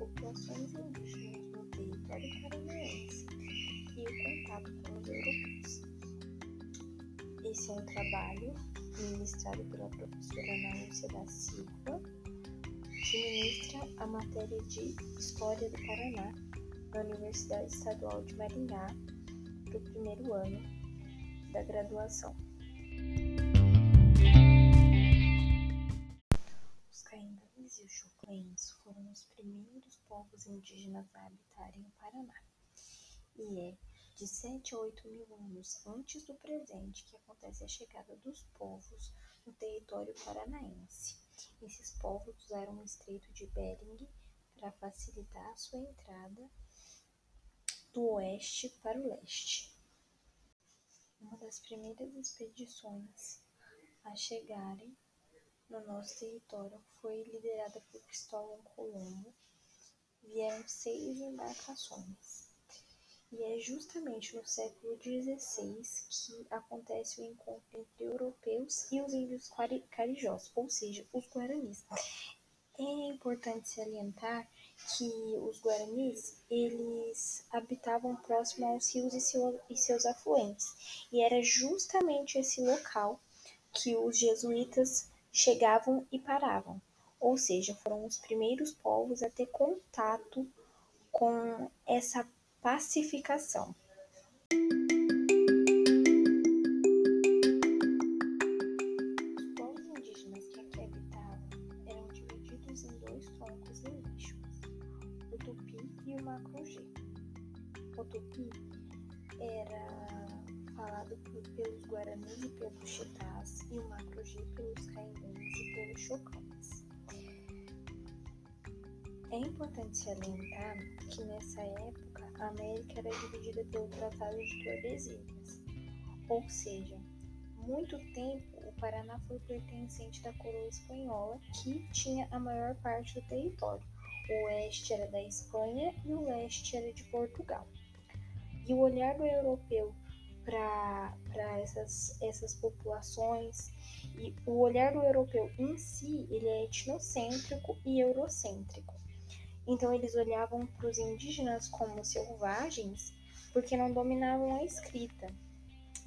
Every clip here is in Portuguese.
populações indígenas no território paranaense e o contato com os europeus. Esse é um trabalho ministrado pela professora Ana da Silva, que ministra a matéria de História do Paraná na Universidade Estadual de Maringá, para o primeiro ano da graduação. E os choclens foram os primeiros povos indígenas a habitarem o Paraná. E é de 7 a 8 mil anos antes do presente que acontece a chegada dos povos no território paranaense. Esses povos usaram o Estreito de Bering para facilitar a sua entrada do oeste para o leste. Uma das primeiras expedições a chegarem no nosso território foi liderada por Cristóvão Colombo. Vieram seis embarcações. E é justamente no século XVI que acontece o encontro entre europeus e os índios carijós, ou seja, os guaranis. É importante salientar que os guaranis eles habitavam próximo aos rios e, seu, e seus afluentes, e era justamente esse local que os jesuítas chegavam e paravam. Ou seja, foram os primeiros povos a ter contato com essa pacificação. Os povos indígenas que aqui habitavam eram divididos em dois troncos o tupi e o. O tupi era falado pelos guaranis e pelos chitás, e o macro-g pelos caingangues e pelos chocães. É importante salientar que nessa época a América era dividida pelo Tratado de Tordesilhas, ou seja, muito tempo o Paraná foi pertencente da coroa espanhola, que tinha a maior parte do território. O oeste era da Espanha e o leste era de Portugal. E o olhar do europeu para essas, essas populações e o olhar do europeu em si ele é etnocêntrico e eurocêntrico. Então eles olhavam para os indígenas como selvagens porque não dominavam a escrita.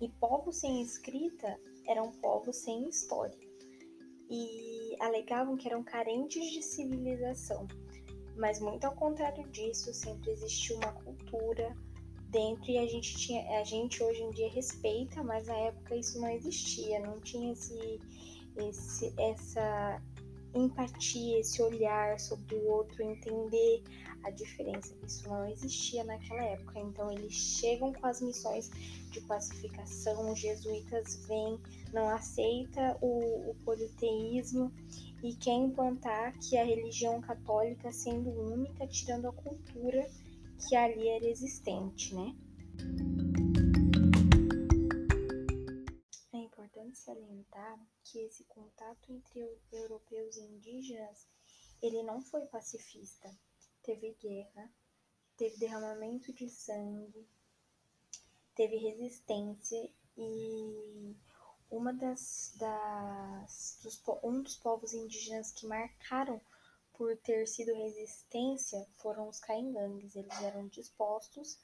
E povos sem escrita eram povos sem história. E alegavam que eram carentes de civilização. Mas muito ao contrário disso, sempre existiu uma cultura dentro e a gente tinha, a gente hoje em dia respeita, mas na época isso não existia, não tinha esse, esse essa empatia, esse olhar sobre o outro, entender a diferença. Isso não existia naquela época. Então eles chegam com as missões de pacificação, os jesuítas vêm, não aceita o, o politeísmo e quer implantar que a religião católica sendo única, tirando a cultura que ali era existente, né? importante salientar que esse contato entre europeus e indígenas ele não foi pacifista. Teve guerra, teve derramamento de sangue, teve resistência e uma das, das dos, um dos povos indígenas que marcaram por ter sido resistência foram os caingangues. Eles eram dispostos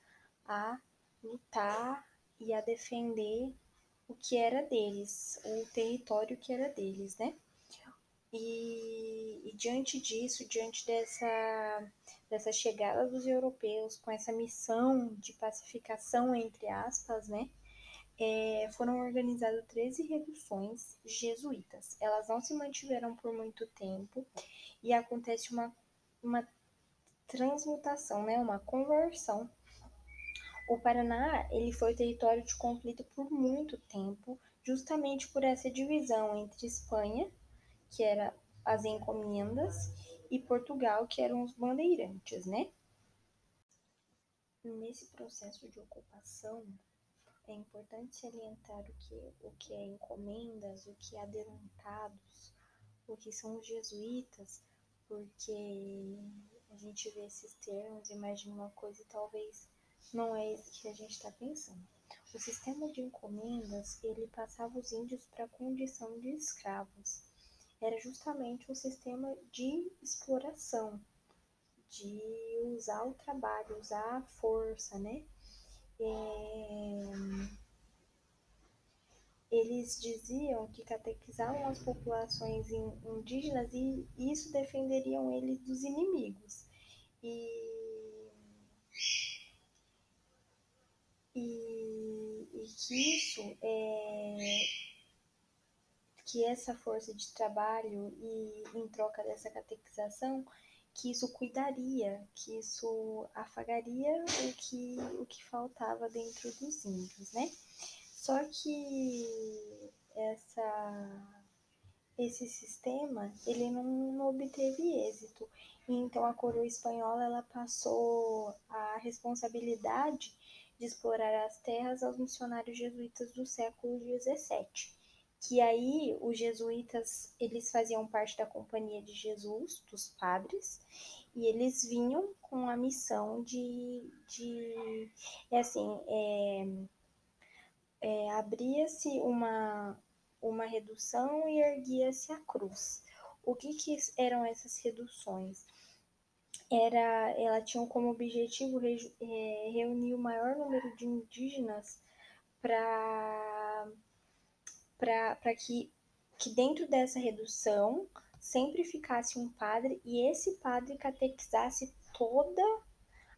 a lutar e a defender o que era deles, o território que era deles, né? E, e, diante disso, diante dessa, dessa chegada dos europeus, com essa missão de pacificação, entre aspas, né? É, foram organizadas 13 reduções jesuítas. Elas não se mantiveram por muito tempo e acontece uma, uma transmutação, né? Uma conversão o Paraná ele foi território de conflito por muito tempo, justamente por essa divisão entre Espanha, que era as encomendas, e Portugal, que eram os bandeirantes, né? Nesse processo de ocupação, é importante salientar o que, o que é encomendas, o que é adeluntados, o que são os jesuítas, porque a gente vê esses termos, imagina uma coisa e talvez não é isso que a gente está pensando. O sistema de encomendas, ele passava os índios para a condição de escravos. Era justamente um sistema de exploração, de usar o trabalho, usar a força, né? É... Eles diziam que catequizavam as populações indígenas e isso defenderiam eles dos inimigos. E, e, e que isso é que essa força de trabalho e em troca dessa catequização que isso cuidaria, que isso afagaria o que, o que faltava dentro dos índios, né? Só que essa, esse sistema, ele não, não obteve êxito. Então a coroa espanhola, ela passou a responsabilidade de explorar as terras aos missionários jesuítas do século XVII que aí os jesuítas eles faziam parte da companhia de Jesus, dos padres, e eles vinham com a missão de, de é assim, é, é, abria-se uma, uma redução e erguia-se a cruz. O que, que eram essas reduções? Era, ela tinha como objetivo é, reunir o maior número de indígenas para para que, que dentro dessa redução sempre ficasse um padre e esse padre catequizasse toda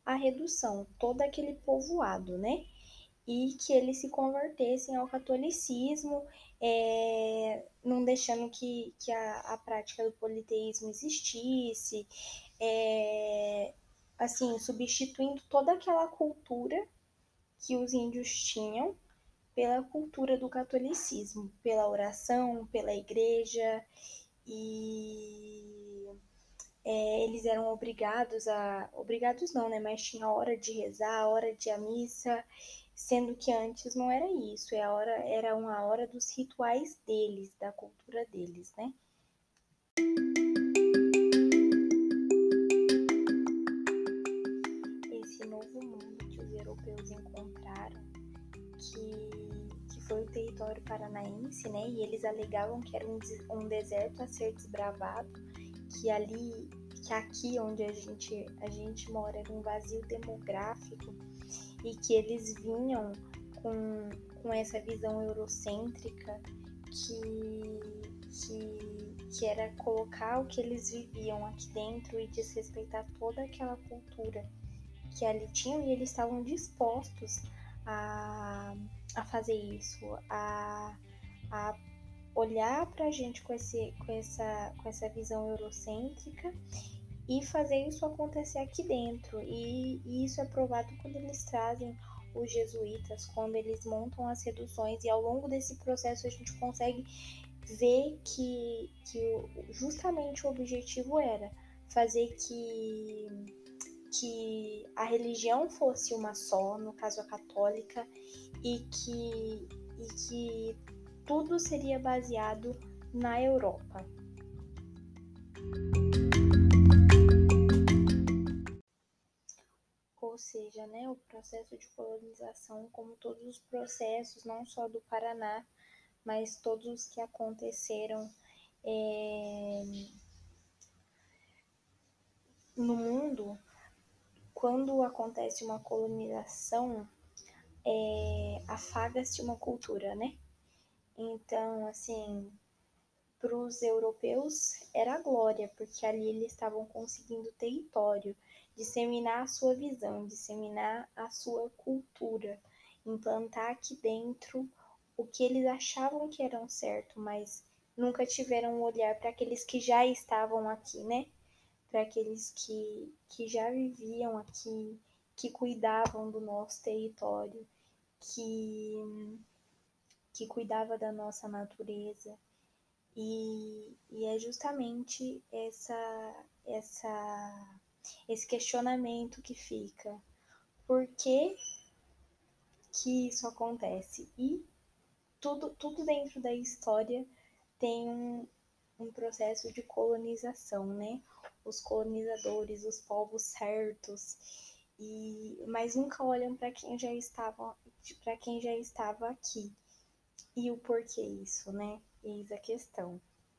a redução, todo aquele povoado, né? E que eles se convertessem ao catolicismo, é, não deixando que, que a, a prática do politeísmo existisse, é, assim, substituindo toda aquela cultura que os índios tinham pela cultura do catolicismo, pela oração, pela igreja e é, eles eram obrigados a. Obrigados não, né? Mas tinha a hora de rezar, a hora de a missa, sendo que antes não era isso, é a hora, era uma hora dos rituais deles, da cultura deles, né? Esse novo mundo que os europeus encontraram, que foi o território paranaense, né? E eles alegavam que era um, um deserto a ser desbravado, que ali, que aqui onde a gente, a gente mora era um vazio demográfico e que eles vinham com, com essa visão eurocêntrica que, que, que era colocar o que eles viviam aqui dentro e desrespeitar toda aquela cultura que ali tinham e eles estavam dispostos a a fazer isso, a, a olhar para a gente com, esse, com, essa, com essa visão eurocêntrica e fazer isso acontecer aqui dentro. E, e, isso é provado quando eles trazem os jesuítas, quando eles montam as reduções, e ao longo desse processo a gente consegue ver que, que justamente o objetivo era fazer que, que a religião fosse uma só, no caso a católica, e que, e que tudo seria baseado na Europa. Ou seja, né, o processo de colonização, como todos os processos, não só do Paraná, mas todos os que aconteceram é, no mundo, quando acontece uma colonização, é, afaga-se uma cultura, né? Então, assim, para os europeus era glória, porque ali eles estavam conseguindo território, disseminar a sua visão, disseminar a sua cultura, implantar aqui dentro o que eles achavam que eram certo, mas nunca tiveram um olhar para aqueles que já estavam aqui, né? Para aqueles que, que já viviam aqui, que cuidavam do nosso território, que, que cuidava da nossa natureza. E, e é justamente essa, essa, esse questionamento que fica. Por que, que isso acontece? E tudo, tudo dentro da história tem um, um processo de colonização, né? Os colonizadores, os povos certos, e mas nunca olham para quem já estava para quem já estava aqui. E o porquê isso, né? Eis a questão.